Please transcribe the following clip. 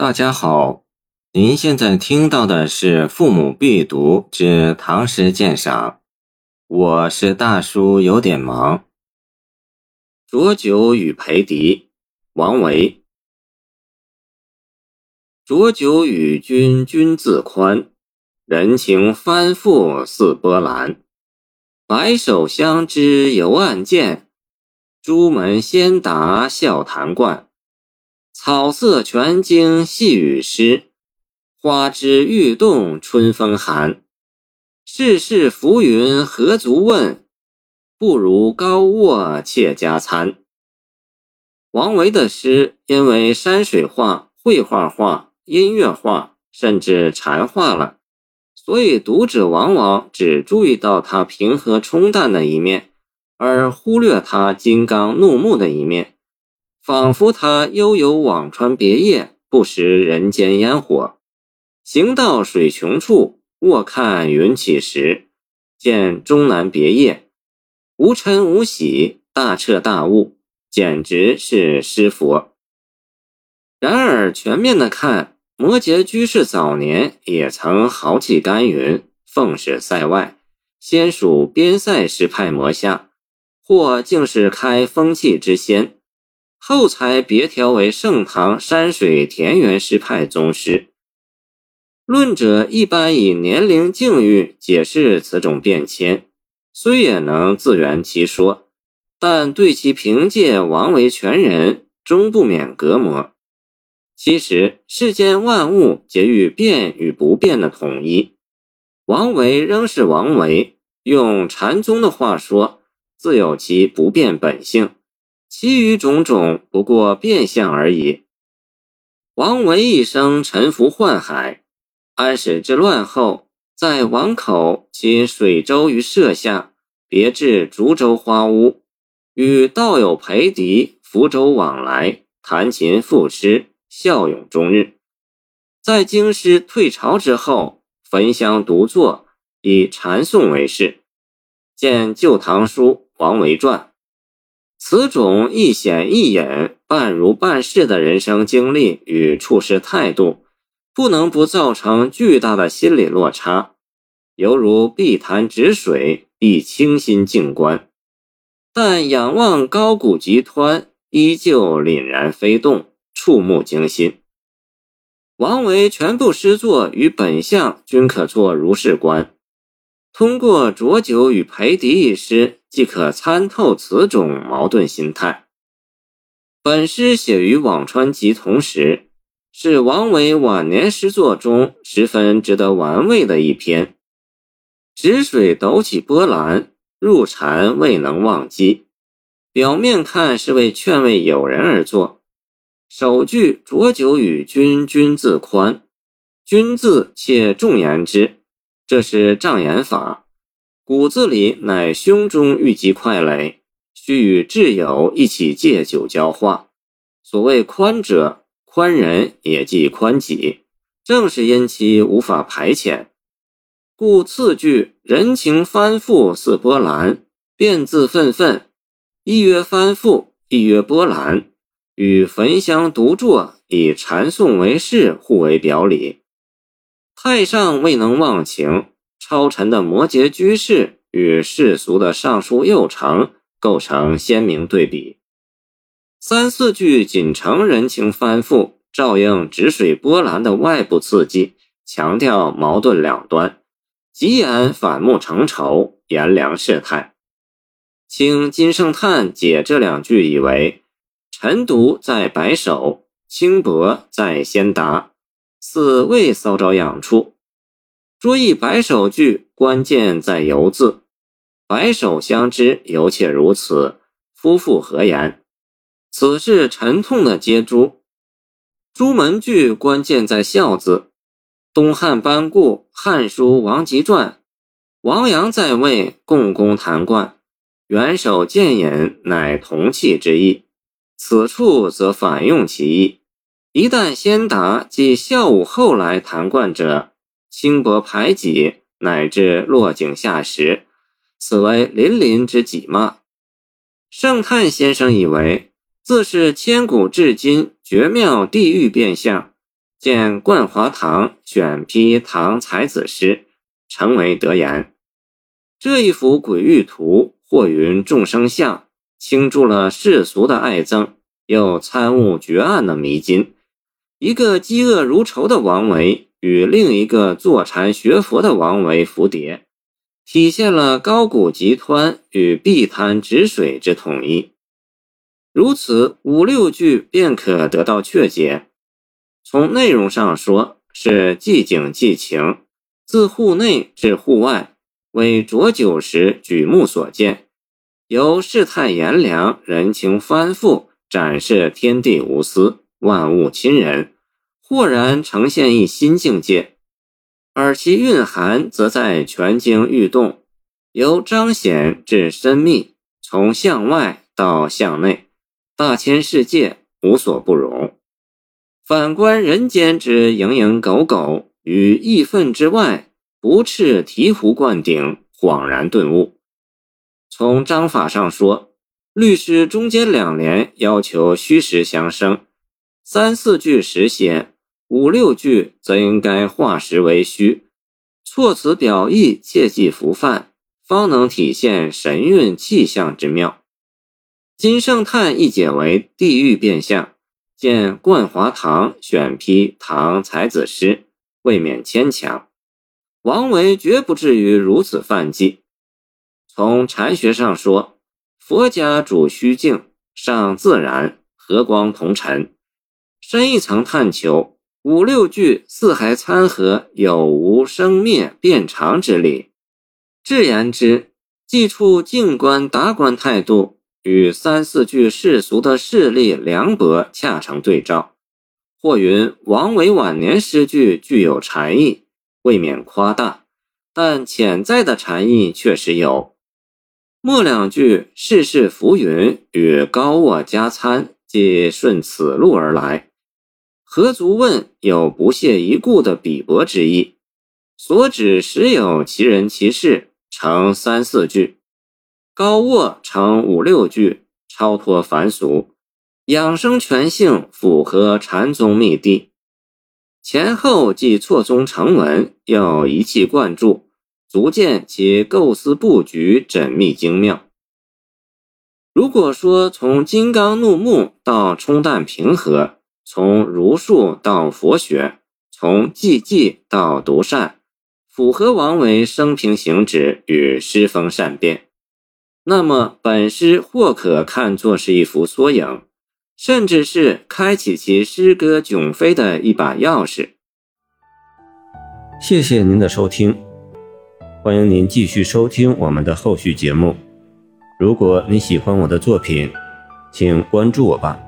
大家好，您现在听到的是《父母必读之唐诗鉴赏》，我是大叔，有点忙。浊酒与裴迪，王维。浊酒与君君自宽，人情翻覆似波澜。白首相知犹暗见，朱门先达笑谈冠。草色全经细雨湿，花枝欲动春风寒。世事浮云何足问，不如高卧妾家餐。王维的诗因为山水画、绘画画、音乐画，甚至禅画了，所以读者往往只注意到他平和冲淡的一面，而忽略他金刚怒目的一面。仿佛他悠游辋川别业，不食人间烟火。行到水穷处，卧看云起时，见终南别业，无嗔无喜，大彻大悟，简直是诗佛。然而全面的看，摩诘居士早年也曾豪气干云，奉使塞外，先属边塞诗派魔下，或竟是开风气之先。后才别调为盛唐山水田园诗派宗师。论者一般以年龄境遇解释此种变迁，虽也能自圆其说，但对其凭借王维全人，终不免隔膜。其实世间万物皆欲变与不变的统一，王维仍是王维。用禅宗的话说，自有其不变本性。其余种种不过变相而已。王维一生沉浮宦海，安史之乱后，在王口起水舟于舍下，别置竹州花屋，与道友裴迪福州往来，弹琴赋诗，效咏终日。在京师退朝之后，焚香独坐，以禅诵为事。见《旧唐书·王维传》。此种一显一隐、半如半事的人生经历与处事态度，不能不造成巨大的心理落差，犹如碧潭止水，亦清心静观。但仰望高谷急湍，依旧凛然飞动，触目惊心。王维全部诗作与本相均可作如是观。通过浊酒与裴迪一诗。即可参透此种矛盾心态。本诗写于辋川集同时，是王维晚年诗作中十分值得玩味的一篇。止水抖起波澜，入禅未能忘机。表面看是为劝慰友人而作。首句“浊酒与君君自宽”，“君”字且重言之，这是障眼法。骨子里乃胸中郁积块垒，须与挚友一起借酒浇化。所谓宽者，宽人也即宽己，正是因其无法排遣。故次句人情翻覆似波澜，变自愤愤，一曰翻覆，一曰波澜，与焚香独坐以禅诵为事互为表里。太上未能忘情。超尘的摩诘居士与世俗的尚书右丞构成鲜明对比。三四句仅承人情翻覆，照应止水波澜的外部刺激，强调矛盾两端，急言反目成仇，炎凉世态。清金圣叹解这两句，以为晨读在白首，轻薄在先达，似未搔着痒处。注意白首句，关键在“由”字。白首相知，犹且如此，夫妇何言？此是沉痛的接诛。朱门句关键在“孝”字。东汉班固《汉书·王吉传》，王阳在位，共工弹冠，元首见饮，乃同气之意。此处则反用其意。一旦先达即孝武后来弹冠者。轻薄排挤，乃至落井下石，此为淋漓之己骂。圣叹先生以为，自是千古至今绝妙地狱变相，见冠华堂选批唐才子诗，成为德言。这一幅鬼域图，或云众生相，倾注了世俗的爱憎，又参悟绝案的迷津。一个嫉恶如仇的王维与另一个坐禅学佛的王维蝴蝶，体现了高古极湍与碧潭止水之统一。如此五六句便可得到确解。从内容上说，是寂景寄情，自户内至户外，为浊酒时举目所见，由世态炎凉、人情翻覆，展示天地无私。万物亲人，豁然呈现一新境界；而其蕴含则在全经欲动，由彰显至深密，从向外到向内，大千世界无所不容。反观人间之蝇营狗苟，与义愤之外，不啻醍醐灌顶，恍然顿悟。从章法上说，律诗中间两联要求虚实相生。三四句实写，五六句则应该化实为虚，措辞表意切忌浮泛，方能体现神韵气象之妙。金圣叹一解为地狱变相，见冠华堂选批唐才子诗，未免牵强。王维绝不至于如此犯忌。从禅学上说，佛家主虚静，尚自然，和光同尘。深一层探求，五六句四海参合有无生灭变常之理。至言之，既处静观达观态度，与三四句世俗的势力凉薄恰成对照。或云王维晚年诗句具有禅意，未免夸大，但潜在的禅意确实有。末两句世事浮云与高卧加餐，即顺此路而来。何足问有不屑一顾的鄙薄之意，所指实有其人其事，成三四句；高卧成五六句，超脱凡俗，养生全性，符合禅宗密谛。前后既错综成文，又一气贯注，足见其构思布局缜密精妙。如果说从金刚怒目到冲淡平和，从儒术到佛学，从寂寂到独善，符合王维生平行止与诗风善变。那么本诗或可看作是一幅缩影，甚至是开启其诗歌迥飞的一把钥匙。谢谢您的收听，欢迎您继续收听我们的后续节目。如果你喜欢我的作品，请关注我吧。